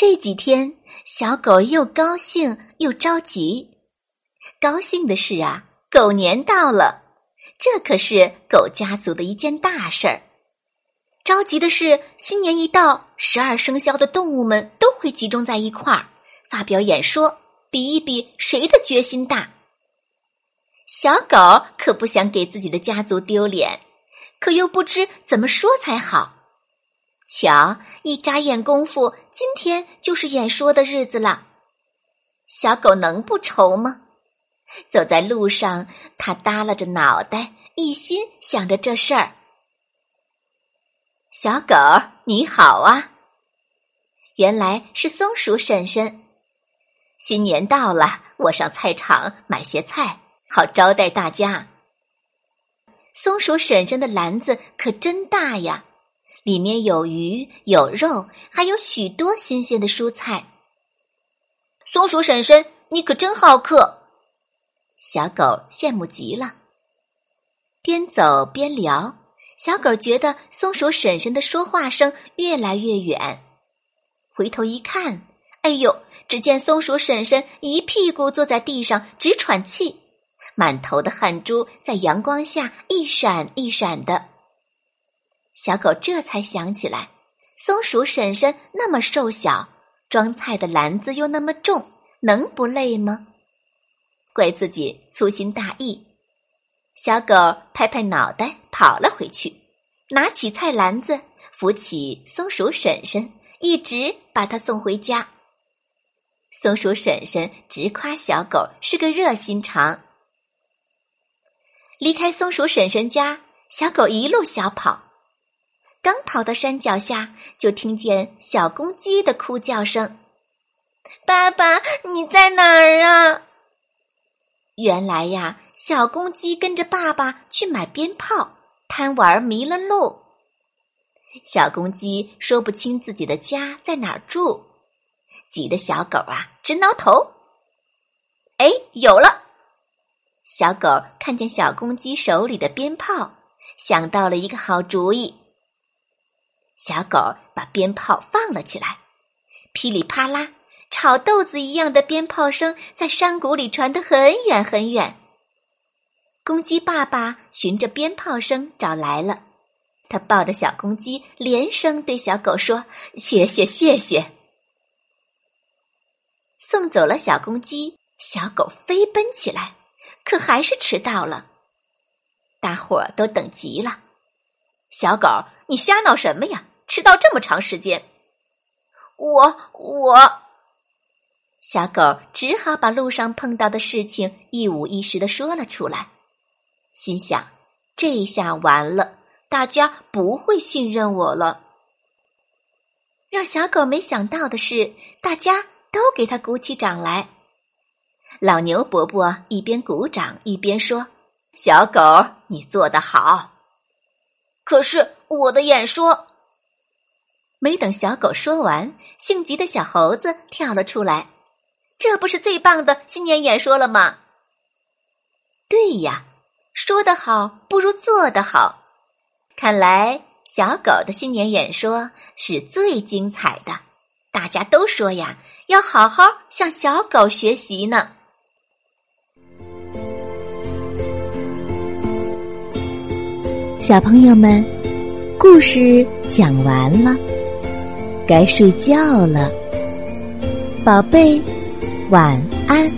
这几天，小狗又高兴又着急。高兴的是啊，狗年到了，这可是狗家族的一件大事儿。着急的是，新年一到，十二生肖的动物们都会集中在一块儿，发表演说，比一比谁的决心大。小狗可不想给自己的家族丢脸，可又不知怎么说才好。瞧，一眨眼功夫，今天就是演说的日子了。小狗能不愁吗？走在路上，它耷拉着脑袋，一心想着这事儿。小狗你好啊！原来是松鼠婶婶。新年到了，我上菜场买些菜，好招待大家。松鼠婶婶的篮子可真大呀！里面有鱼，有肉，还有许多新鲜的蔬菜。松鼠婶婶，你可真好客！小狗羡慕极了。边走边聊，小狗觉得松鼠婶婶的说话声越来越远。回头一看，哎呦！只见松鼠婶婶一屁股坐在地上直喘气，满头的汗珠在阳光下一闪一闪的。小狗这才想起来，松鼠婶婶那么瘦小，装菜的篮子又那么重，能不累吗？怪自己粗心大意。小狗拍拍脑袋跑了回去，拿起菜篮子，扶起松鼠婶婶，一直把它送回家。松鼠婶婶直夸小狗是个热心肠。离开松鼠婶婶家，小狗一路小跑。刚跑到山脚下，就听见小公鸡的哭叫声：“爸爸，你在哪儿啊？”原来呀，小公鸡跟着爸爸去买鞭炮，贪玩迷了路。小公鸡说不清自己的家在哪儿住，急得小狗啊直挠头。哎，有了！小狗看见小公鸡手里的鞭炮，想到了一个好主意。小狗把鞭炮放了起来，噼里啪啦，炒豆子一样的鞭炮声在山谷里传得很远很远。公鸡爸爸循着鞭炮声找来了，他抱着小公鸡，连声对小狗说：“谢谢，谢谢。”送走了小公鸡，小狗飞奔起来，可还是迟到了。大伙儿都等急了，小狗，你瞎闹什么呀？迟到这么长时间，我我小狗只好把路上碰到的事情一五一十的说了出来，心想这下完了，大家不会信任我了。让小狗没想到的是，大家都给他鼓起掌来。老牛伯伯一边鼓掌一边说：“小狗，你做得好。”可是我的演说。没等小狗说完，性急的小猴子跳了出来：“这不是最棒的新年演说了吗？”“对呀，说得好不如做得好。看来小狗的新年演说是最精彩的。大家都说呀，要好好向小狗学习呢。”小朋友们，故事讲完了。该睡觉了，宝贝，晚安。